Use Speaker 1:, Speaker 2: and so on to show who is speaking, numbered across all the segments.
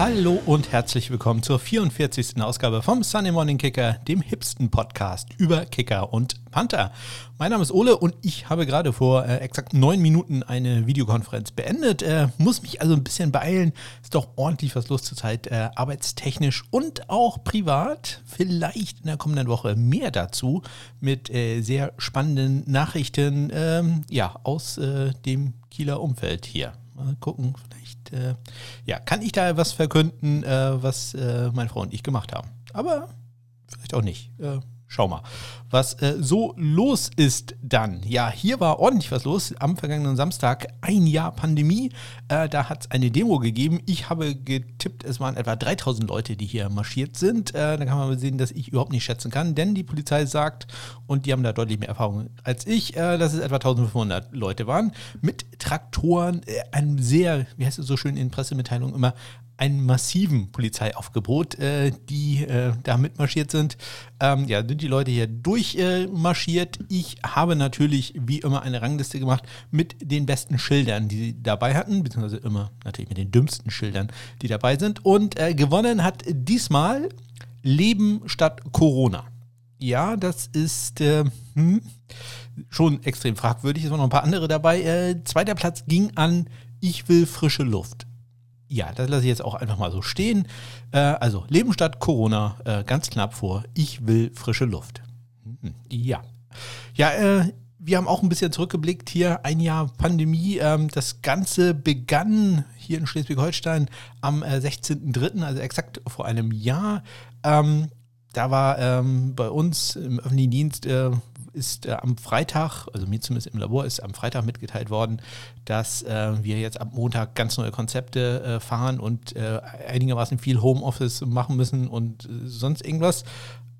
Speaker 1: Hallo und herzlich willkommen zur 44. Ausgabe vom Sunday Morning Kicker, dem hipsten Podcast über Kicker und Panther. Mein Name ist Ole und ich habe gerade vor äh, exakt neun Minuten eine Videokonferenz beendet. Äh, muss mich also ein bisschen beeilen. Ist doch ordentlich was los zurzeit, äh, arbeitstechnisch und auch privat. Vielleicht in der kommenden Woche mehr dazu mit äh, sehr spannenden Nachrichten ähm, ja, aus äh, dem Kieler Umfeld hier. Mal gucken, vielleicht äh, ja, kann ich da was verkünden, äh, was äh, meine Frau und ich gemacht haben. Aber vielleicht auch nicht. Äh, schau mal, was äh, so los ist dann. Ja, hier war ordentlich was los. Am vergangenen Samstag ein Jahr Pandemie. Äh, da hat es eine Demo gegeben. Ich habe getippt, es waren etwa 3000 Leute, die hier marschiert sind. Äh, da kann man sehen, dass ich überhaupt nicht schätzen kann, denn die Polizei sagt, und die haben da deutlich mehr Erfahrung als ich, äh, dass es etwa 1500 Leute waren. Mit Traktoren, äh, einem sehr, wie heißt es so schön in Pressemitteilungen immer, einen massiven Polizeiaufgebot, äh, die da mitmarschiert sind. Ähm, ja, sind die Leute hier durchmarschiert. ich habe natürlich wie immer eine Rangliste gemacht mit den besten Schildern, die sie dabei hatten, beziehungsweise immer natürlich mit den dümmsten Schildern, die dabei sind. Und äh, gewonnen hat diesmal Leben statt Corona. Ja, das ist äh, hm, schon extrem fragwürdig. Es waren noch ein paar andere dabei. Äh, zweiter Platz ging an Ich will frische Luft. Ja, das lasse ich jetzt auch einfach mal so stehen. Äh, also Leben statt Corona, äh, ganz knapp vor. Ich will frische Luft. Ja. Ja, äh, wir haben auch ein bisschen zurückgeblickt hier, ein Jahr Pandemie. Ähm, das Ganze begann hier in Schleswig-Holstein am äh, 16.03., also exakt vor einem Jahr. Ähm, da war ähm, bei uns im öffentlichen Dienst äh, ist äh, am Freitag, also mir zumindest im Labor, ist am Freitag mitgeteilt worden, dass äh, wir jetzt ab Montag ganz neue Konzepte äh, fahren und äh, einigermaßen viel Homeoffice machen müssen und äh, sonst irgendwas.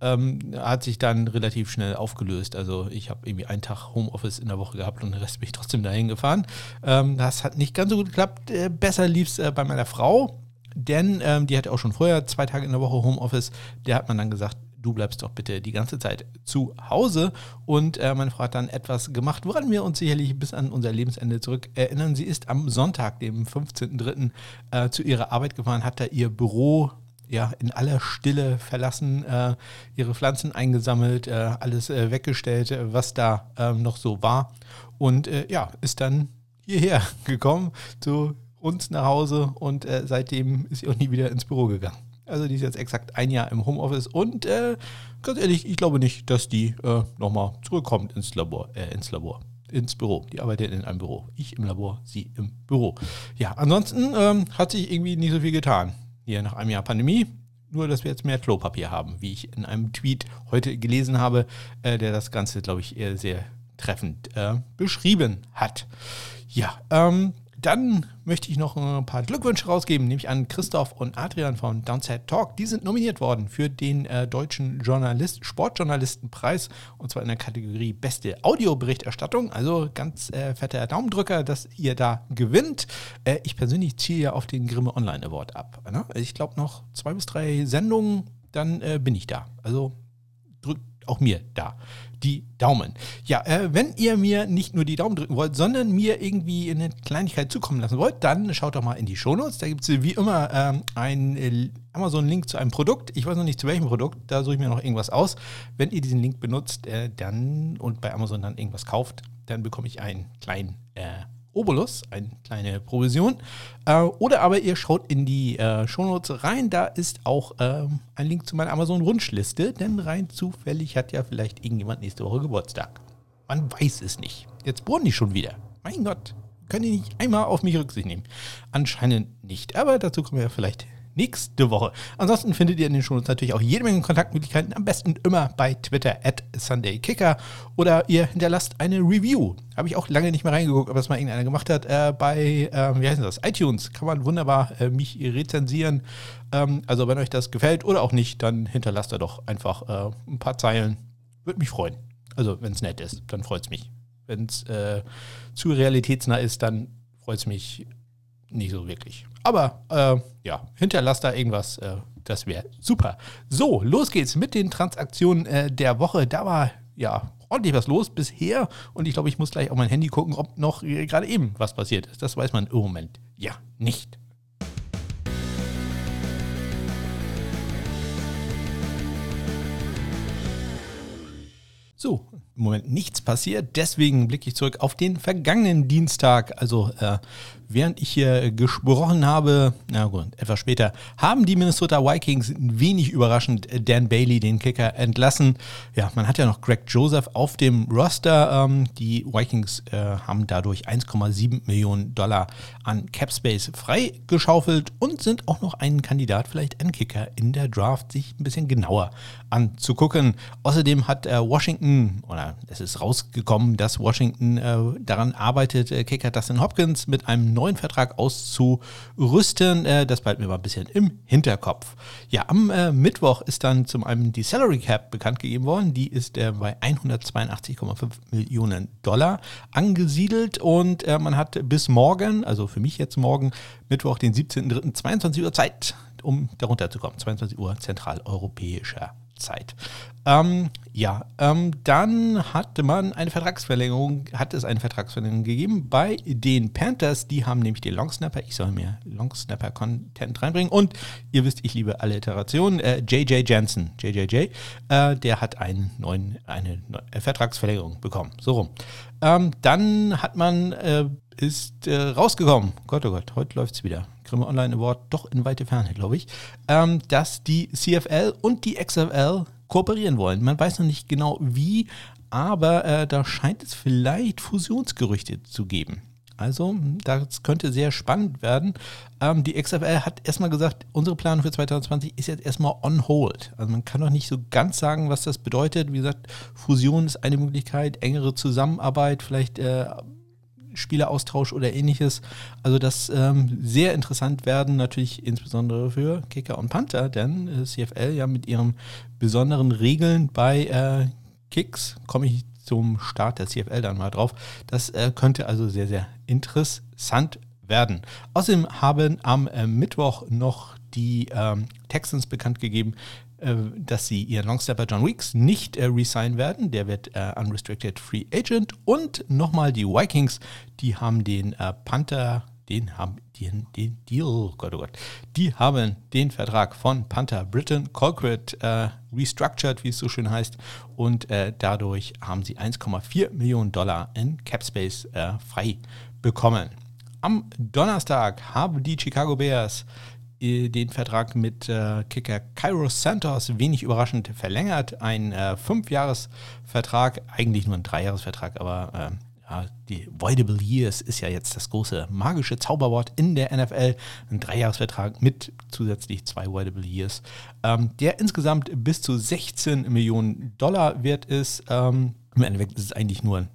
Speaker 1: Ähm, hat sich dann relativ schnell aufgelöst. Also ich habe irgendwie einen Tag Homeoffice in der Woche gehabt und den Rest bin ich trotzdem dahin gefahren. Ähm, das hat nicht ganz so gut geklappt. Äh, besser lief es bei meiner Frau, denn ähm, die hatte auch schon vorher zwei Tage in der Woche Homeoffice. Der hat man dann gesagt, du bleibst doch bitte die ganze Zeit zu Hause. Und äh, meine Frau hat dann etwas gemacht, woran wir uns sicherlich bis an unser Lebensende zurück erinnern. Sie ist am Sonntag, dem 15.03., äh, zu ihrer Arbeit gefahren, hat da ihr Büro ja, in aller Stille verlassen, äh, ihre Pflanzen eingesammelt, äh, alles äh, weggestellt, äh, was da ähm, noch so war. Und äh, ja, ist dann hierher gekommen zu uns nach Hause und äh, seitdem ist sie auch nie wieder ins Büro gegangen. Also die ist jetzt exakt ein Jahr im Homeoffice und ganz ehrlich, ich glaube nicht, dass die nochmal zurückkommt ins Labor, ins Labor, ins Büro. Die arbeitet in einem Büro. Ich im Labor, sie im Büro. Ja, ansonsten ähm, hat sich irgendwie nicht so viel getan. Hier nach einem Jahr Pandemie. Nur, dass wir jetzt mehr Klopapier haben, wie ich in einem Tweet heute gelesen habe, äh, der das Ganze, glaube ich, eher sehr treffend äh, beschrieben hat. Ja, ähm, dann möchte ich noch ein paar Glückwünsche rausgeben, nämlich an Christoph und Adrian von Downside Talk. Die sind nominiert worden für den äh, deutschen Journalist, Sportjournalistenpreis und zwar in der Kategorie Beste Audioberichterstattung. Also ganz äh, fetter Daumendrücker, dass ihr da gewinnt. Äh, ich persönlich ziehe ja auf den Grimme Online Award ab. Ne? Ich glaube noch zwei bis drei Sendungen, dann äh, bin ich da. Also drückt auch mir da die Daumen. Ja, äh, wenn ihr mir nicht nur die Daumen drücken wollt, sondern mir irgendwie eine Kleinigkeit zukommen lassen wollt, dann schaut doch mal in die Shownotes. Da gibt es wie immer ähm, einen äh, Amazon-Link zu einem Produkt. Ich weiß noch nicht zu welchem Produkt, da suche ich mir noch irgendwas aus. Wenn ihr diesen Link benutzt äh, dann und bei Amazon dann irgendwas kauft, dann bekomme ich einen kleinen äh, Obolus, eine kleine Provision. Äh, oder aber ihr schaut in die äh, Shownotes rein, da ist auch ähm, ein Link zu meiner Amazon-Wunschliste, denn rein zufällig hat ja vielleicht irgendjemand nächste Woche Geburtstag. Man weiß es nicht. Jetzt bohren die schon wieder. Mein Gott, können die nicht einmal auf mich Rücksicht nehmen? Anscheinend nicht, aber dazu kommen wir ja vielleicht nächste Woche. Ansonsten findet ihr in den Shownotes natürlich auch jede Menge Kontaktmöglichkeiten. Am besten immer bei Twitter at SundayKicker oder ihr hinterlasst eine Review. Habe ich auch lange nicht mehr reingeguckt, ob das mal irgendeiner gemacht hat. Äh, bei, äh, wie heißt das? iTunes kann man wunderbar äh, mich rezensieren. Ähm, also wenn euch das gefällt oder auch nicht, dann hinterlasst ihr doch einfach äh, ein paar Zeilen. Würde mich freuen. Also wenn es nett ist, dann freut es mich. Wenn es äh, zu realitätsnah ist, dann freut es mich nicht so wirklich. Aber äh, ja, hinterlasst da irgendwas. Äh, das wäre super. So, los geht's mit den Transaktionen äh, der Woche. Da war ja ordentlich was los bisher. Und ich glaube, ich muss gleich auf mein Handy gucken, ob noch äh, gerade eben was passiert ist. Das weiß man im Moment ja nicht. So, im Moment nichts passiert. Deswegen blicke ich zurück auf den vergangenen Dienstag, also äh, während ich hier gesprochen habe, na gut, etwas später, haben die Minnesota Vikings wenig überraschend Dan Bailey, den Kicker, entlassen. Ja, man hat ja noch Greg Joseph auf dem Roster. Ähm, die Vikings äh, haben dadurch 1,7 Millionen Dollar an Capspace freigeschaufelt und sind auch noch ein Kandidat, vielleicht ein Kicker in der Draft, sich ein bisschen genauer anzugucken. Außerdem hat äh, Washington, oder es ist rausgekommen, dass Washington äh, daran arbeitet, Kicker Dustin Hopkins mit einem neuen Vertrag auszurüsten. Äh, das bleibt mir mal ein bisschen im Hinterkopf. Ja, am äh, Mittwoch ist dann zum einen die Salary Cap bekannt gegeben worden. Die ist äh, bei 182,5 Millionen Dollar angesiedelt und man hat bis morgen, also für mich jetzt morgen, Mittwoch, den 17.03.22 Uhr Zeit, um darunter zu kommen. 22 Uhr zentraleuropäischer Zeit. Ähm, ja, ähm, dann hatte man eine Vertragsverlängerung, hat es eine Vertragsverlängerung gegeben bei den Panthers. Die haben nämlich den Longsnapper, ich soll mir Longsnapper-Content reinbringen. Und ihr wisst, ich liebe alle Iterationen. Äh, JJ Jensen, JJJ, äh, der hat einen neuen, eine neue Vertragsverlängerung bekommen. So rum. Ähm, dann hat man, äh, ist äh, rausgekommen, Gott, oh Gott, heute läuft es wieder. Grimme Online Award doch in weite Ferne, glaube ich, ähm, dass die CFL und die XFL kooperieren wollen. Man weiß noch nicht genau wie, aber äh, da scheint es vielleicht Fusionsgerüchte zu geben. Also, das könnte sehr spannend werden. Ähm, die XFL hat erstmal gesagt, unsere Planung für 2020 ist jetzt erstmal on hold. Also, man kann noch nicht so ganz sagen, was das bedeutet. Wie gesagt, Fusion ist eine Möglichkeit, engere Zusammenarbeit, vielleicht äh, Spieleraustausch oder ähnliches. Also das ähm, sehr interessant werden, natürlich insbesondere für Kicker und Panther, denn äh, CFL ja mit ihren besonderen Regeln bei äh, Kicks, komme ich zum Start der CFL dann mal drauf. Das äh, könnte also sehr, sehr interessant werden. Außerdem haben am äh, Mittwoch noch die ähm, Texans bekannt gegeben, dass sie ihren Longstepper John Weeks nicht äh, resign werden. Der wird äh, unrestricted free agent. Und nochmal die Vikings, die haben den äh, Panther, den haben den, den Deal, Gott, oh Gott, die haben den Vertrag von Panther Britain Colquitt äh, restructured, wie es so schön heißt. Und äh, dadurch haben sie 1,4 Millionen Dollar in Capspace äh, frei bekommen. Am Donnerstag haben die Chicago Bears den Vertrag mit äh, Kicker Cairo Santos wenig überraschend verlängert. Ein äh, Fünfjahresvertrag, eigentlich nur ein Dreijahresvertrag, aber äh, ja, die Voidable Years ist ja jetzt das große magische Zauberwort in der NFL. Ein Dreijahresvertrag mit zusätzlich zwei Voidable Years, ähm, der insgesamt bis zu 16 Millionen Dollar wert ist. Ähm, Im Endeffekt ist es eigentlich nur ein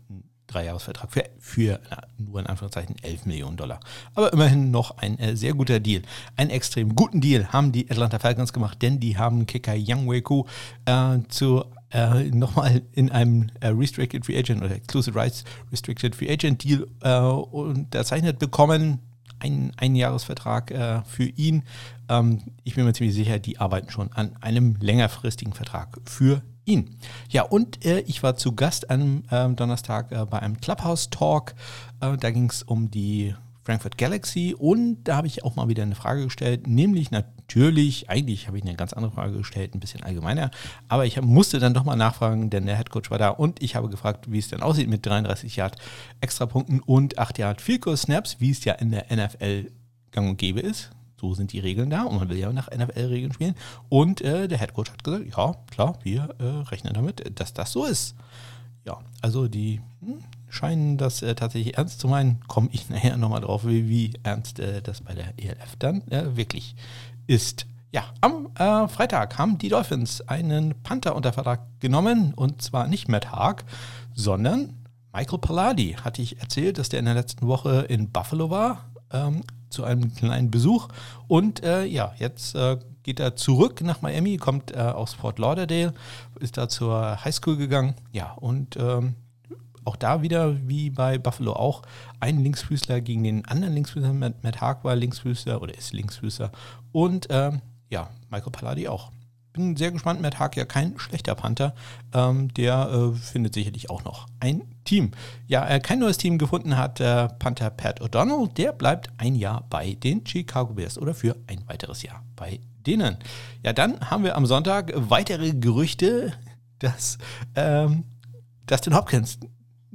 Speaker 1: Dreijahresvertrag für, für na, nur in Anführungszeichen 11 Millionen Dollar. Aber immerhin noch ein äh, sehr guter Deal. Einen extrem guten Deal haben die Atlanta Falcons gemacht, denn die haben Kicker Young Weku äh, zu äh, nochmal in einem äh, Restricted Free Agent oder Exclusive Rights Restricted Free Agent Deal äh, unterzeichnet bekommen. Ein Einjahresvertrag äh, für ihn. Ähm, ich bin mir ziemlich sicher, die arbeiten schon an einem längerfristigen Vertrag für ihn. Ja, und äh, ich war zu Gast am äh, Donnerstag äh, bei einem Clubhouse-Talk. Äh, da ging es um die Frankfurt Galaxy und da habe ich auch mal wieder eine Frage gestellt, nämlich natürlich, eigentlich habe ich eine ganz andere Frage gestellt, ein bisschen allgemeiner, aber ich musste dann doch mal nachfragen, denn der Headcoach war da und ich habe gefragt, wie es denn aussieht mit 33 Yard Extrapunkten und 8 Yard Field Snaps, wie es ja in der NFL gang und gäbe ist. So sind die Regeln da und man will ja nach NFL-Regeln spielen. Und äh, der Headcoach hat gesagt, ja, klar, wir äh, rechnen damit, dass das so ist. Ja, also die hm, scheinen das äh, tatsächlich ernst zu meinen. Komme ich nachher nochmal drauf, wie, wie ernst äh, das bei der ELF dann äh, wirklich ist. Ja, am äh, Freitag haben die Dolphins einen Panther unter Vertrag genommen und zwar nicht Matt Haag, sondern Michael Palladi. Hatte ich erzählt, dass der in der letzten Woche in Buffalo war ähm, zu einem kleinen Besuch. Und äh, ja, jetzt äh, geht er zurück nach Miami, kommt äh, aus Fort Lauderdale, ist da zur Highschool gegangen. Ja, und ähm, auch da wieder, wie bei Buffalo auch, ein Linksfüßler gegen den anderen Linksfüßler. Matt, Matt Haag war Linksfüßler oder ist Linksfüßler. Und ähm, ja, Michael Palladi auch bin sehr gespannt. Matt Haag ja kein schlechter Panther. Ähm, der äh, findet sicherlich auch noch ein Team. Ja, äh, kein neues Team gefunden hat äh, Panther Pat O'Donnell. Der bleibt ein Jahr bei den Chicago Bears oder für ein weiteres Jahr bei denen. Ja, dann haben wir am Sonntag weitere Gerüchte, dass ähm, Dustin Hopkins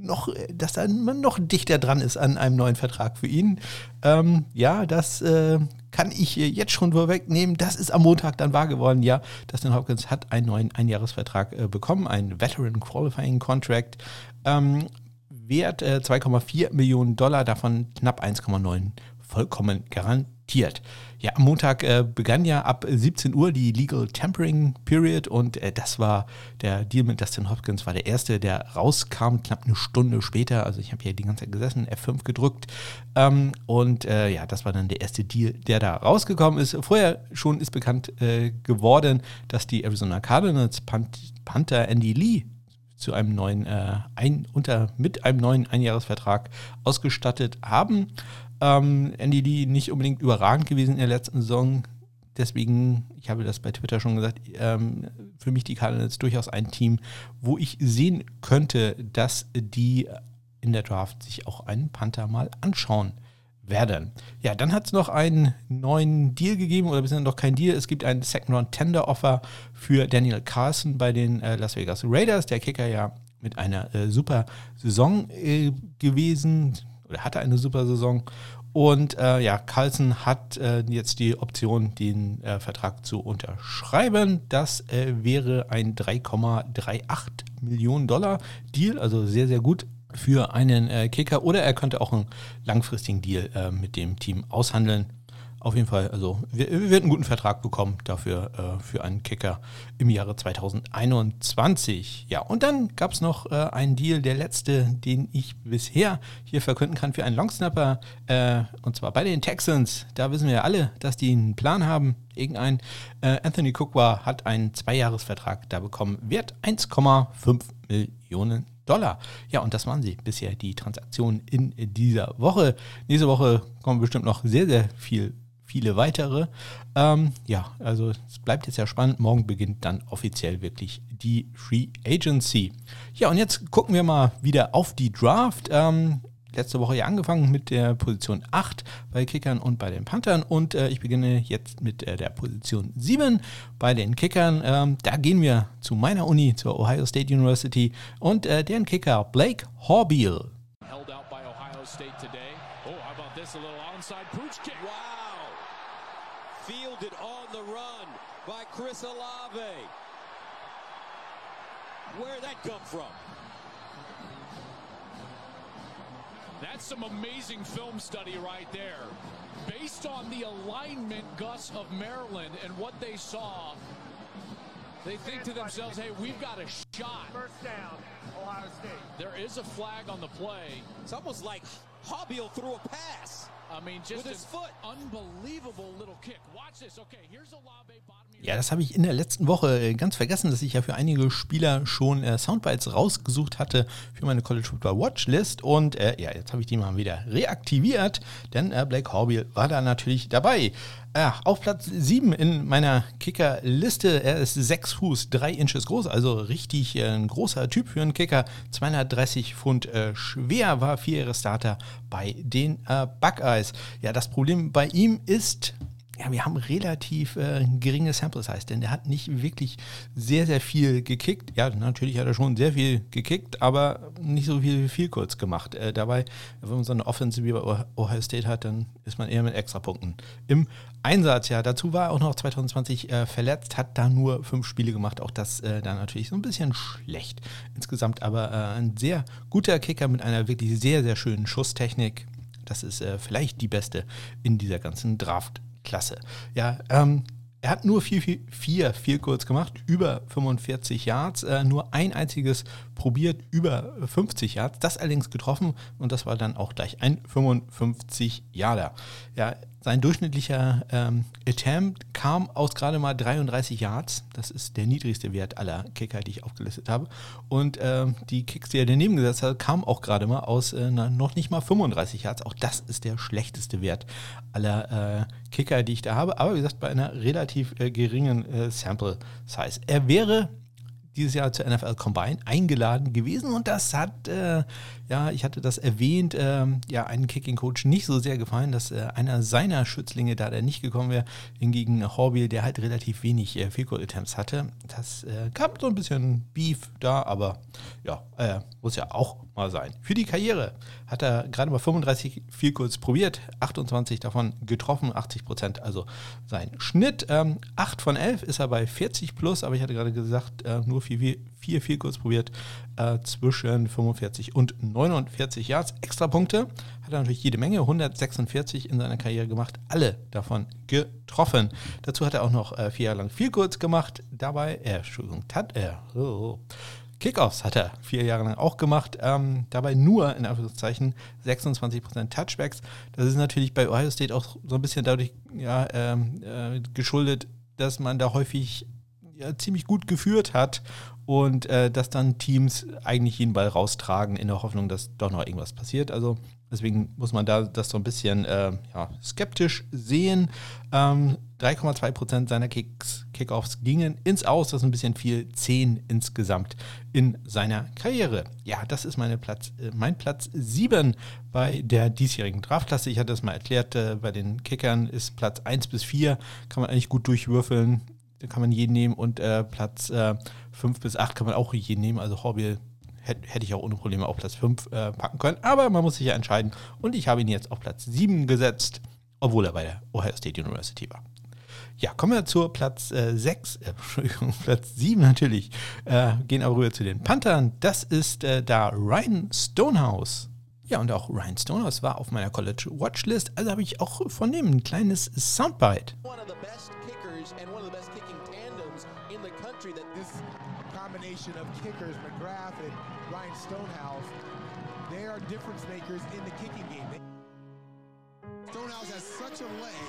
Speaker 1: noch, dass da man noch dichter dran ist an einem neuen Vertrag für ihn. Ähm, ja, das äh, kann ich jetzt schon vorwegnehmen. Das ist am Montag dann wahr geworden. Ja, Dustin Hopkins hat einen neuen Einjahresvertrag äh, bekommen, einen Veteran Qualifying Contract. Ähm, Wert äh, 2,4 Millionen Dollar, davon knapp 1,9 vollkommen garantiert. Ja, am Montag äh, begann ja ab 17 Uhr die Legal Tampering Period und äh, das war der Deal mit Dustin Hopkins, war der erste, der rauskam, knapp eine Stunde später. Also ich habe hier die ganze Zeit gesessen, F5 gedrückt ähm, und äh, ja, das war dann der erste Deal, der da rausgekommen ist. Vorher schon ist bekannt äh, geworden, dass die Arizona Cardinals Panther Andy Lee zu einem neuen äh, ein, unter mit einem neuen Einjahresvertrag ausgestattet haben. Ähm, Lee nicht unbedingt überragend gewesen in der letzten Saison. Deswegen, ich habe das bei Twitter schon gesagt, ähm, für mich die Cardinals durchaus ein Team, wo ich sehen könnte, dass die in der Draft sich auch einen Panther mal anschauen werden. Ja, dann hat es noch einen neuen Deal gegeben, oder bisher noch kein Deal. Es gibt ein Second Round Tender Offer für Daniel Carson bei den äh, Las Vegas Raiders. Der Kicker ja mit einer äh, super Saison äh, gewesen, oder hatte eine super Saison. Und äh, ja, Carlson hat äh, jetzt die Option, den äh, Vertrag zu unterschreiben. Das äh, wäre ein 3,38 Millionen Dollar Deal, also sehr, sehr gut für einen äh, Kicker. Oder er könnte auch einen langfristigen Deal äh, mit dem Team aushandeln auf jeden Fall, also wir, wir werden einen guten Vertrag bekommen dafür äh, für einen Kicker im Jahre 2021. Ja, und dann gab es noch äh, einen Deal, der letzte, den ich bisher hier verkünden kann für einen Longsnapper, äh, und zwar bei den Texans. Da wissen wir ja alle, dass die einen Plan haben. Irgendein äh, Anthony Cookwa hat einen Zweijahresvertrag da bekommen, wert 1,5 Millionen Dollar. Ja, und das waren sie bisher, die Transaktionen in dieser Woche. Nächste Woche kommen bestimmt noch sehr, sehr viel viele weitere. Ähm, ja, also es bleibt jetzt ja spannend. Morgen beginnt dann offiziell wirklich die Free Agency. Ja, und jetzt gucken wir mal wieder auf die Draft. Ähm, letzte Woche ja angefangen mit der Position 8 bei Kickern und bei den Panthern und äh, ich beginne jetzt mit äh, der Position 7 bei den Kickern. Ähm, da gehen wir zu meiner Uni, zur Ohio State University und äh, deren Kicker Blake Horbeal. Held out by Ohio State today. Oh, how about this? A little onside pooch kick. Wow. Fielded on the run by Chris Olave. Where'd that come from? That's some amazing film study right there. Based on the alignment, Gus, of Maryland and what they saw, they think to themselves, hey, we've got a shot. First down, Ohio State. There is a flag on the play. It's almost like Hobbiel threw a pass. Ja, das habe ich in der letzten Woche äh, ganz vergessen, dass ich ja für einige Spieler schon äh, Soundbites rausgesucht hatte für meine College Football Watchlist. Und äh, ja, jetzt habe ich die mal wieder reaktiviert, denn äh, Blake Horbiel war da natürlich dabei. Äh, auf Platz 7 in meiner Kicker-Liste. Er ist 6 Fuß, 3 Inches groß, also richtig äh, ein großer Typ für einen Kicker. 230 Pfund äh, schwer, war vier Jahre Starter bei den äh, Buckeyes. Ja, das Problem bei ihm ist, ja, wir haben relativ äh, geringe Sample Size, denn der hat nicht wirklich sehr, sehr viel gekickt. Ja, natürlich hat er schon sehr viel gekickt, aber nicht so viel, viel kurz gemacht. Äh, dabei, wenn man so eine Offensive wie bei Ohio State hat, dann ist man eher mit Extrapunkten im Einsatz. Ja, dazu war er auch noch 2020 äh, verletzt, hat da nur fünf Spiele gemacht. Auch das äh, dann natürlich so ein bisschen schlecht. Insgesamt aber äh, ein sehr guter Kicker mit einer wirklich sehr, sehr schönen Schusstechnik. Das ist äh, vielleicht die beste in dieser ganzen Draft klasse. Ja, ähm, er hat nur vier, vier, vier, vier kurz gemacht, über 45 Yards, äh, nur ein einziges probiert, über 50 Yards, das allerdings getroffen und das war dann auch gleich ein 55 Yarder. Ja, sein durchschnittlicher ähm, Attempt kam aus gerade mal 33 Yards. Das ist der niedrigste Wert aller Kicker, die ich aufgelistet habe. Und ähm, die Kicks, die er daneben gesetzt hat, kamen auch gerade mal aus äh, noch nicht mal 35 Yards. Auch das ist der schlechteste Wert aller äh, Kicker, die ich da habe. Aber wie gesagt, bei einer relativ äh, geringen äh, Sample Size. Er wäre dieses Jahr zur NFL Combine eingeladen gewesen und das hat, äh, ja, ich hatte das erwähnt, äh, ja, einen Kicking Coach nicht so sehr gefallen, dass äh, einer seiner Schützlinge, da der nicht gekommen wäre, hingegen Horbil, der halt relativ wenig äh, Field Goal Attempts hatte. Das äh, gab so ein bisschen Beef da, aber ja, äh, muss ja auch mal sein. Für die Karriere hat er gerade mal 35 Field Goals probiert, 28 davon getroffen, 80 Prozent, also sein Schnitt. Ähm, 8 von 11 ist er bei 40 plus, aber ich hatte gerade gesagt, äh, nur 4, 4 Field Goals probiert, äh, zwischen 45 und 49 Yards. Extra Punkte hat er natürlich jede Menge, 146 in seiner Karriere gemacht, alle davon getroffen. Dazu hat er auch noch äh, vier Jahre lang Field Goals gemacht, dabei, äh, Entschuldigung, hat er, oh, Kickoffs hat er vier Jahre lang auch gemacht, ähm, dabei nur in Anführungszeichen 26% Touchbacks. Das ist natürlich bei Ohio State auch so ein bisschen dadurch ja, ähm, äh, geschuldet, dass man da häufig ja, ziemlich gut geführt hat und äh, dass dann Teams eigentlich jeden Ball raustragen in der Hoffnung, dass doch noch irgendwas passiert. Also deswegen muss man da das so ein bisschen äh, ja, skeptisch sehen. Ähm, 3,2% seiner Kickoffs gingen ins Aus. Das ist ein bisschen viel. 10 insgesamt in seiner Karriere. Ja, das ist meine Platz, äh, mein Platz 7 bei der diesjährigen Draftklasse. Ich hatte das mal erklärt, äh, bei den Kickern ist Platz 1 bis 4, kann man eigentlich gut durchwürfeln. Da kann man jeden nehmen und äh, Platz äh, 5 bis 8 kann man auch jeden nehmen. Also Hobby hätte, hätte ich auch ohne Probleme auf Platz 5 äh, packen können. Aber man muss sich ja entscheiden. Und ich habe ihn jetzt auf Platz 7 gesetzt, obwohl er bei der Ohio State University war. Ja, kommen wir zur Platz äh, 6, äh, Entschuldigung, Platz 7 natürlich. Äh, gehen aber rüber zu den Panthern. Das ist äh, da Ryan Stonehouse. Ja, und auch Ryan Stonehouse war auf meiner College Watchlist, also habe ich auch von dem ein kleines Soundbite. One of the best kickers and one of the best kicking tandems in the country that this combination of kickers, McGrath and Ryan Stonehouse, they are difference makers in the kicking game. Stonehouse has such a leg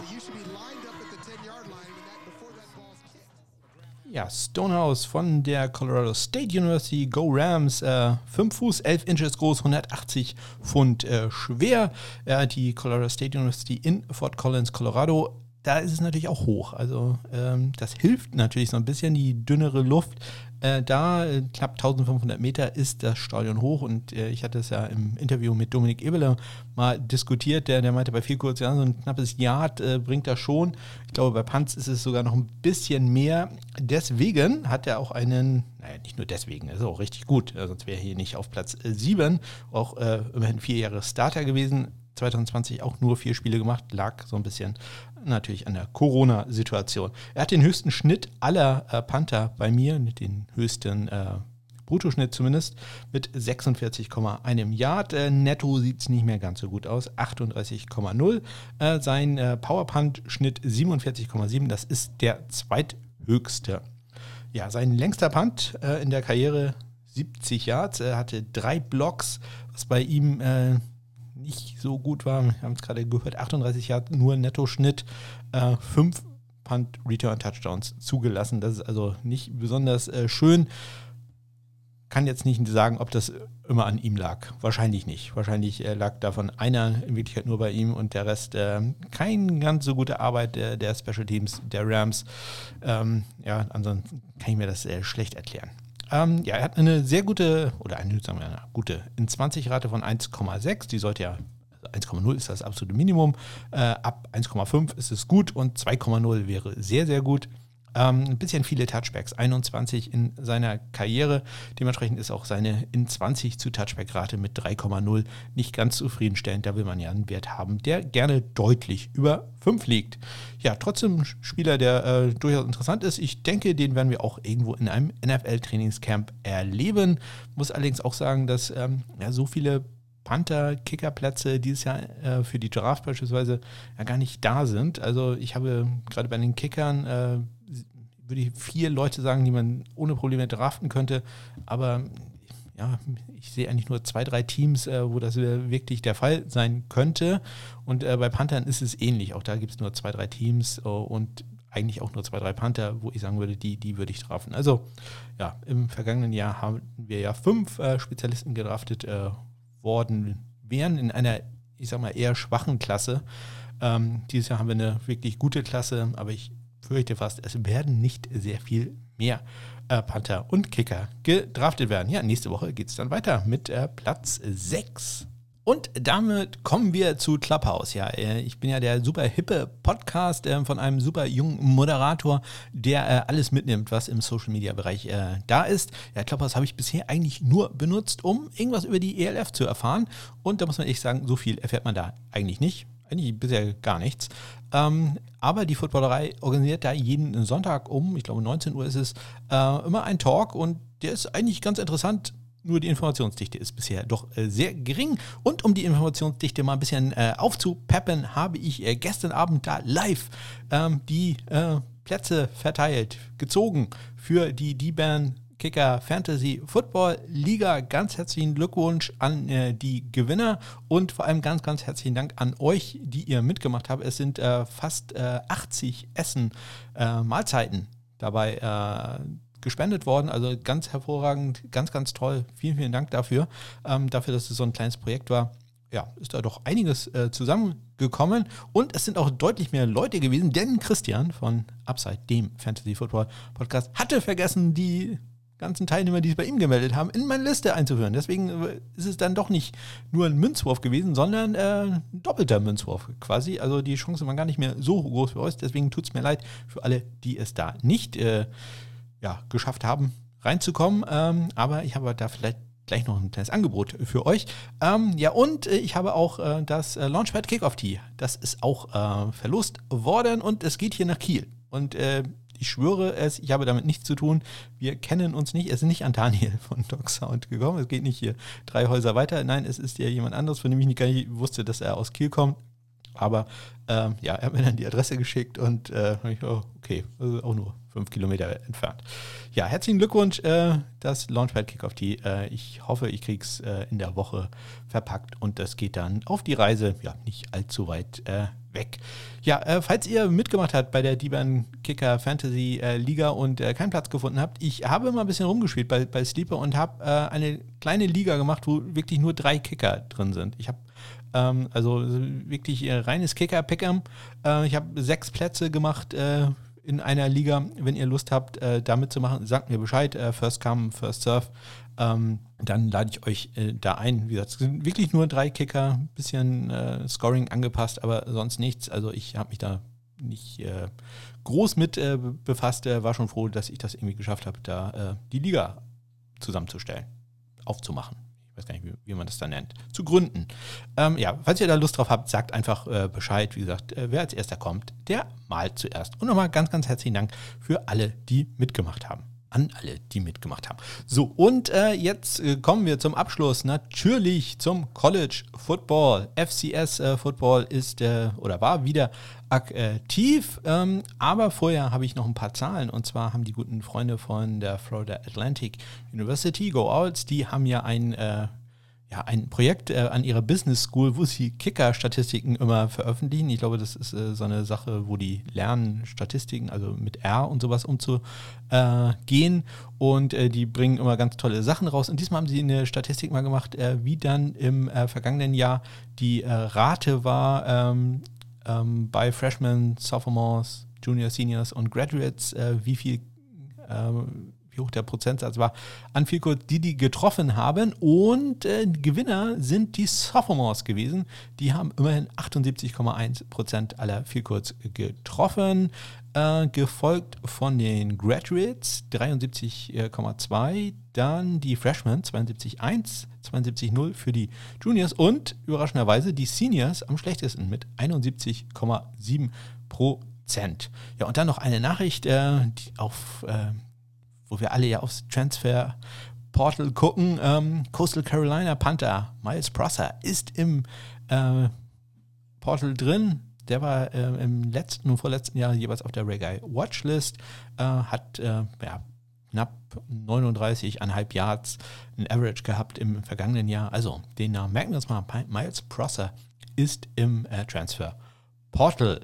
Speaker 1: that you should be lined up at the 10-yard line that, before that ball's kicked. Ja, Stonehouse von der Colorado State University, Go Rams, äh, 5 Fuß, 11 Inches groß, 180 Pfund äh, schwer. Äh, die Colorado State University in Fort Collins, Colorado, da ist es natürlich auch hoch. Also ähm, das hilft natürlich so ein bisschen, die dünnere Luft äh, da, äh, knapp 1500 Meter, ist das Stadion hoch und äh, ich hatte es ja im Interview mit Dominik Ebele mal diskutiert. Der, der meinte, bei viel kurz, ja, so ein knappes Yard äh, bringt er schon. Ich glaube, bei Panz ist es sogar noch ein bisschen mehr. Deswegen hat er auch einen, naja, nicht nur deswegen, ist auch richtig gut, sonst wäre er hier nicht auf Platz 7, auch immerhin vier Jahre Starter gewesen. 2020 auch nur vier Spiele gemacht, lag so ein bisschen natürlich an der Corona-Situation. Er hat den höchsten Schnitt aller äh, Panther bei mir, den höchsten äh, Bruttoschnitt zumindest, mit 46,1 Yard. Äh, netto sieht es nicht mehr ganz so gut aus, 38,0. Äh, sein äh, Powerpunt-Schnitt 47,7, das ist der zweithöchste. Ja, sein längster Punt äh, in der Karriere 70 Yards. Er hatte drei Blocks, was bei ihm äh, nicht so gut war. Wir haben es gerade gehört, 38 Yards nur Netto-Schnitt, äh, 5 Punt Return Touchdowns zugelassen. Das ist also nicht besonders äh, schön. Kann jetzt nicht sagen, ob das immer an ihm lag. Wahrscheinlich nicht. Wahrscheinlich äh, lag davon einer in Wirklichkeit nur bei ihm und der Rest äh, keine ganz so gute Arbeit der, der Special Teams, der Rams. Ähm, ja, ansonsten kann ich mir das sehr schlecht erklären. Ähm, ja, er hat eine sehr gute, oder eine, sagen wir, eine gute in 20 Rate von 1,6. Die sollte ja, also 1,0 ist das absolute Minimum. Äh, ab 1,5 ist es gut und 2,0 wäre sehr, sehr gut. Ähm, ein bisschen viele Touchbacks, 21 in seiner Karriere. Dementsprechend ist auch seine in 20 zu Touchback-Rate mit 3,0 nicht ganz zufriedenstellend. Da will man ja einen Wert haben, der gerne deutlich über 5 liegt. Ja, trotzdem ein Spieler, der äh, durchaus interessant ist. Ich denke, den werden wir auch irgendwo in einem NFL-Trainingscamp erleben. Muss allerdings auch sagen, dass ähm, ja, so viele Panther-Kickerplätze dieses Jahr äh, für die Draft beispielsweise ja gar nicht da sind. Also ich habe gerade bei den Kickern äh, würde ich vier Leute sagen, die man ohne Probleme draften könnte. Aber ja, ich sehe eigentlich nur zwei, drei Teams, äh, wo das wirklich der Fall sein könnte. Und äh, bei Panthern ist es ähnlich. Auch da gibt es nur zwei, drei Teams äh, und eigentlich auch nur zwei, drei Panther, wo ich sagen würde, die, die würde ich draften. Also ja, im vergangenen Jahr haben wir ja fünf äh, Spezialisten gedraftet äh, worden wären in einer, ich sag mal, eher schwachen Klasse. Ähm, dieses Jahr haben wir eine wirklich gute Klasse, aber ich fürchte fast, es werden nicht sehr viel mehr äh, Panther und Kicker gedraftet werden. Ja, nächste Woche geht es dann weiter mit äh, Platz 6. Und damit kommen wir zu Clubhouse. Ja, äh, ich bin ja der super hippe Podcast äh, von einem super jungen Moderator, der äh, alles mitnimmt, was im Social Media Bereich da ist. Ja, Clubhouse habe ich bisher eigentlich nur benutzt, um irgendwas über die ELF zu erfahren. Und da muss man echt sagen, so viel erfährt man da eigentlich nicht. Eigentlich bisher gar nichts. Ähm, aber die Footballerei organisiert da jeden Sonntag um, ich glaube 19 Uhr ist es, immer einen Talk und der ist eigentlich ganz interessant nur die Informationsdichte ist bisher doch äh, sehr gering. Und um die Informationsdichte mal ein bisschen äh, aufzupeppen, habe ich äh, gestern Abend da live ähm, die äh, Plätze verteilt, gezogen für die D-Band Kicker Fantasy Football Liga. Ganz herzlichen Glückwunsch an äh, die Gewinner und vor allem ganz, ganz herzlichen Dank an euch, die ihr mitgemacht habt. Es sind äh, fast 80 Essen, Mahlzeiten dabei gespendet worden. Also ganz hervorragend, ganz, ganz toll. Vielen, vielen Dank dafür. Ähm, dafür, dass es so ein kleines Projekt war. Ja, ist da doch einiges äh, zusammengekommen. Und es sind auch deutlich mehr Leute gewesen, denn Christian von Upside, dem Fantasy Football Podcast, hatte vergessen, die ganzen Teilnehmer, die sich bei ihm gemeldet haben, in meine Liste einzuführen. Deswegen äh, ist es dann doch nicht nur ein Münzwurf gewesen, sondern äh, ein doppelter Münzwurf quasi. Also die Chancen waren gar nicht mehr so groß für euch. Deswegen tut es mir leid für alle, die es da nicht äh, ja, geschafft haben, reinzukommen. Ähm, aber ich habe da vielleicht gleich noch ein kleines Angebot für euch. Ähm, ja, und äh, ich habe auch äh, das äh, Launchpad Kickoff Tee. Das ist auch äh, verlost worden und es geht hier nach Kiel. Und äh, ich schwöre es, ich habe damit nichts zu tun. Wir kennen uns nicht. Es ist nicht an Daniel von Dog Sound gekommen. Es geht nicht hier drei Häuser weiter. Nein, es ist ja jemand anderes, von dem ich nicht gar nicht wusste, dass er aus Kiel kommt. Aber ähm, ja, er hat mir dann die Adresse geschickt und äh, ich, oh, okay, also auch nur fünf Kilometer entfernt. Ja, herzlichen Glückwunsch, äh, das Launchpad Kickoff Tea. Äh, ich hoffe, ich kriege es äh, in der Woche verpackt und das geht dann auf die Reise, ja, nicht allzu weit äh, weg. Ja, äh, falls ihr mitgemacht habt bei der Dieban Kicker Fantasy äh, Liga und keinen Platz gefunden habt, ich habe mal ein bisschen rumgespielt bei, bei Sleeper und habe eine kleine Liga gemacht, wo wirklich nur drei Kicker drin sind. Ich habe ähm, also wirklich reines Kicker-Pick'em. ich habe sechs Plätze gemacht in einer Liga, wenn ihr Lust habt, äh, da mitzumachen, sagt mir Bescheid. Äh, first come, first serve. Ähm, dann lade ich euch äh, da ein. Wie gesagt, es sind wirklich nur drei Kicker, bisschen äh, Scoring angepasst, aber sonst nichts. Also ich habe mich da nicht äh, groß mit äh, befasst. war schon froh, dass ich das irgendwie geschafft habe, da die Liga zusammenzustellen, aufzumachen ich weiß gar nicht, wie, wie, man das dann nennt, zu gründen. Ähm, ja, falls ihr da Lust drauf habt, sagt einfach äh, Bescheid. Wie gesagt, äh, wer als erster kommt, der malt zuerst. Und nochmal ganz, ganz herzlichen Dank für alle, die mitgemacht haben an alle, die mitgemacht haben. So, und äh, jetzt äh, kommen wir zum Abschluss natürlich zum College Football. FCS äh, Football ist äh, oder war wieder aktiv, ähm, aber vorher habe ich noch ein paar Zahlen und zwar haben die guten Freunde von der Florida Atlantic University, Go Owls, die haben ja ein äh, ja, ein Projekt äh, an ihrer Business School, wo sie Kicker-Statistiken immer veröffentlichen. Ich glaube, das ist äh, so eine Sache, wo die lernen, Statistiken, also mit R und sowas umzugehen. Äh, und äh, die bringen immer ganz tolle Sachen raus. Und diesmal haben sie eine Statistik mal gemacht, äh, wie dann im äh, vergangenen Jahr die Rate war ähm, ähm, bei Freshmen, Sophomores, Junior, Seniors und Graduates, wie viel ähm, wie hoch der Prozentsatz war, an Vielkurs, die die getroffen haben. Und äh, Gewinner sind die Sophomores gewesen. Die haben immerhin 78,1 Prozent aller Vielkurs getroffen. Äh, gefolgt von den Graduates 73,2, dann die Freshmen 72,1, 72,0 für die Juniors und überraschenderweise die Seniors am schlechtesten mit 71,7 Prozent. Ja, und dann noch eine Nachricht, äh, die auf äh, wo wir alle ja aufs Transfer Portal gucken. Ähm, Coastal Carolina Panther, Miles Prosser, ist im äh, Portal drin. Der war äh, im letzten und vorletzten Jahr jeweils auf der Reggae Watchlist, äh, hat äh, ja, knapp 39,5 Yards ein Average gehabt im vergangenen Jahr. Also den Namen merken wir uns mal. Miles Prosser ist im äh, Transfer Portal.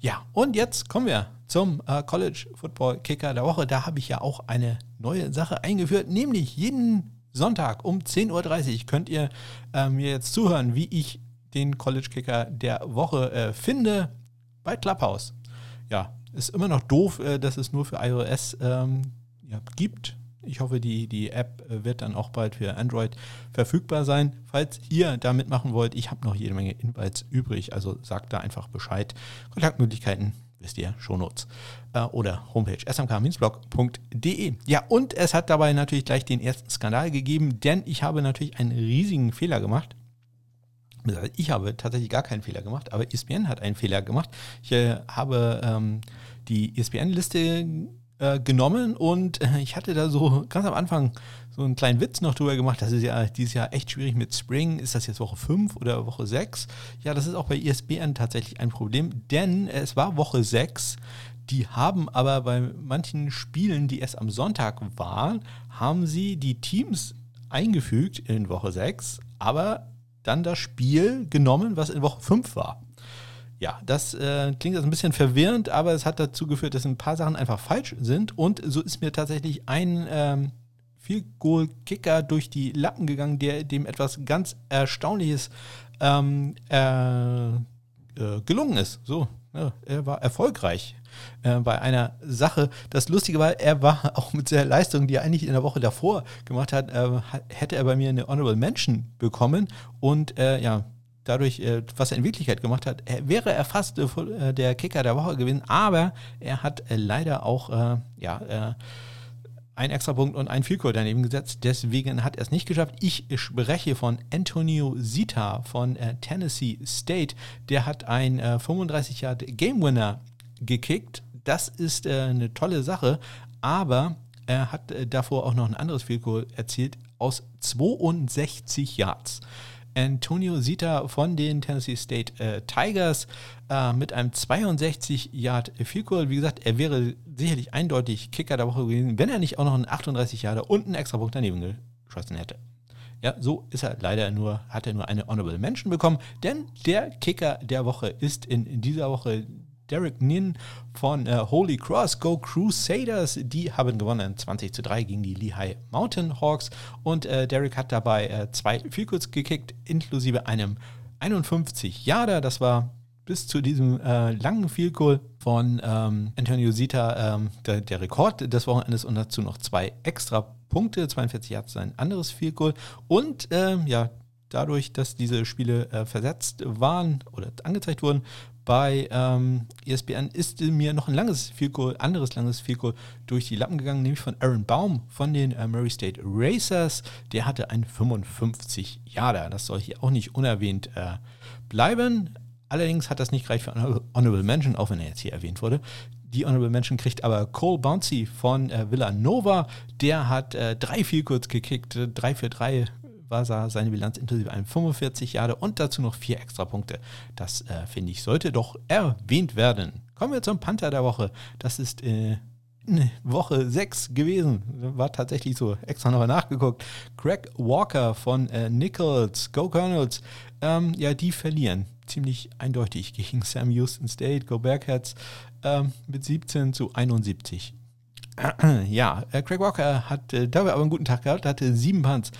Speaker 1: Ja, und jetzt kommen wir zum äh, College Football Kicker der Woche. Da habe ich ja auch eine neue Sache eingeführt, nämlich jeden Sonntag um 10.30 Uhr könnt ihr äh, mir jetzt zuhören, wie ich den College Kicker der Woche äh, finde bei Clubhouse. Ja, ist immer noch doof, äh, dass es nur für iOS ähm, ja, gibt. Ich hoffe, die, die App äh, wird dann auch bald für Android verfügbar sein. Falls ihr da mitmachen wollt, ich habe noch jede Menge Invites übrig, also sagt da einfach Bescheid. Kontaktmöglichkeiten wisst ihr, Shownotes äh, oder Homepage smk-blog.de. Ja, und es hat dabei natürlich gleich den ersten Skandal gegeben, denn ich habe natürlich einen riesigen Fehler gemacht. Ich habe tatsächlich gar keinen Fehler gemacht, aber ESPN hat einen Fehler gemacht. Ich äh, habe ähm, die ESPN-Liste äh, genommen und äh, ich hatte da so ganz am Anfang so einen kleinen Witz noch drüber gemacht. Das ist ja dieses Jahr echt schwierig mit Spring. Ist das jetzt Woche 5 oder Woche 6? Ja, das ist auch bei ESPN tatsächlich ein Problem, denn es war Woche 6. Die haben aber bei manchen Spielen, die erst am Sonntag waren, haben sie die Teams eingefügt in Woche 6, aber dann das Spiel genommen, was in Woche 5 war. Ja, das äh, klingt jetzt ein bisschen verwirrend, aber es hat dazu geführt, dass ein paar Sachen einfach falsch sind. Und so ist mir tatsächlich ein ähm, Field Goal Kicker durch die Lappen gegangen, der dem etwas ganz Erstaunliches ähm, äh, äh, gelungen ist. So, ja, er war erfolgreich äh, bei einer Sache. Das Lustige war, er war auch mit der Leistung, die er eigentlich in der Woche davor gemacht hat, äh, hätte er bei mir eine Honorable Mention bekommen. Und äh, ja, dadurch, äh, was er in Wirklichkeit gemacht hat, er wäre er fast äh, der Kicker der Woche gewesen, aber er hat äh, leider auch äh, ja, äh, einen Extrapunkt und einen Vielkurs daneben gesetzt. Deswegen hat er es nicht geschafft. Ich spreche von Antonio Zita von äh, Tennessee State. Der hat ein 35 Yard Game Winner gekickt. Das ist eine tolle Sache, aber er hat davor auch noch ein anderes Vielkurs erzielt aus 62 Yards. Antonio Sita von den Tennessee State äh, Tigers äh, mit einem 62 Yard Field Goal. Wie gesagt, er wäre sicherlich eindeutig Kicker der Woche gewesen, wenn er nicht auch noch einen 38 Yard und einen extra Punkt daneben geschossen hätte. Ja, so ist er leider nur, hat er nur eine Honorable Mention bekommen, denn der Kicker der Woche ist in, in dieser Woche Derek Nin von äh, Holy Cross Go Crusaders. Die haben gewonnen 20 zu 3 gegen die Lehigh Mountain Hawks. Und äh, Derek hat dabei äh, zwei Vielkurz gekickt, inklusive einem 51 Yarder. Das war bis zu diesem äh, langen Field Goal von ähm, Antonio Sita ähm, der, der, Rekord des Wochenendes und dazu noch zwei extra Punkte. 42 Yards ein anderes Field Goal. Und ähm, ja, dadurch, dass diese Spiele äh, versetzt waren oder angezeigt wurden, bei ähm, ESPN ist mir noch ein langes Vielkohl, anderes langes Vielkohl durch die Lappen gegangen, nämlich von Aaron Baum von den äh, Murray State Racers. Der hatte ein 55 Jahre. Das soll hier auch nicht unerwähnt äh, bleiben. Allerdings hat das nicht gereicht für Honorable Mention, auch wenn er jetzt hier erwähnt wurde. Die Honorable Mention kriegt aber Cole Bouncy von äh, Villanova. Der hat äh, drei Vielkurz gekickt, äh, drei für drei war seine Bilanz inklusive einem 45 Jahre und dazu noch vier Extrapunkte. Das äh, finde ich sollte doch erwähnt werden. Kommen wir zum Panther der Woche. Das ist äh, Woche 6 gewesen. War tatsächlich so. Extra nochmal nachgeguckt. Craig Walker von äh, Nichols, Go Colonels. Ähm, ja, die verlieren. Ziemlich eindeutig gegen Sam Houston State, Go Bearcats ähm, mit 17 zu 71. Ja, äh, Craig Walker hat äh, dabei aber einen guten Tag gehabt, hatte sieben Punts,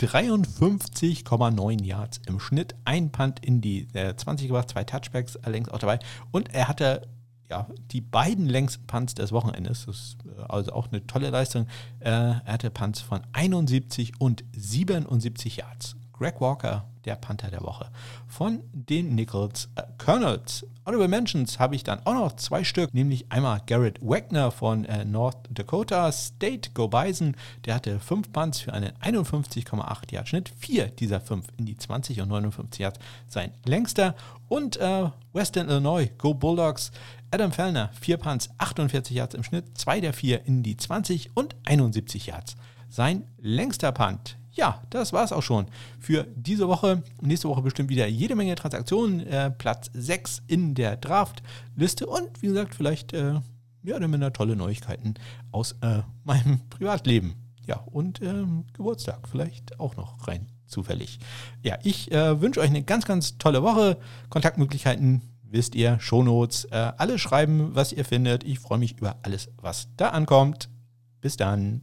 Speaker 1: 53,9 Yards im Schnitt, ein Punt in die äh, 20 gebracht, zwei Touchbacks allerdings auch dabei und er hatte ja, die beiden längsten Punts des Wochenendes. Das ist äh, also auch eine tolle Leistung. Äh, er hatte Punts von 71 und 77 Yards. Greg Walker, der Panther der Woche. Von den Nichols äh, Colonels. Honorable Mentions habe ich dann auch noch zwei Stück, nämlich einmal Garrett Wagner von äh, North Dakota State Go Bison. Der hatte fünf Punts für einen 51,8 Yard Schnitt. Vier dieser fünf in die 20 und 59 Yards sein längster. Und äh, Western Illinois Go Bulldogs. Adam Fellner, vier Punts, 48 Yards im Schnitt, zwei der vier in die 20 und 71 Yards. Sein längster Punt ja, das war es auch schon für diese Woche. Nächste Woche bestimmt wieder jede Menge Transaktionen. Äh, Platz 6 in der Draft-Liste und wie gesagt, vielleicht äh, ja, dann mit tolle Neuigkeiten aus äh, meinem Privatleben. Ja, und ähm, Geburtstag vielleicht auch noch rein zufällig. Ja, ich äh, wünsche euch eine ganz, ganz tolle Woche. Kontaktmöglichkeiten wisst ihr, Shownotes, äh, alle schreiben, was ihr findet. Ich freue mich über alles, was da ankommt. Bis dann.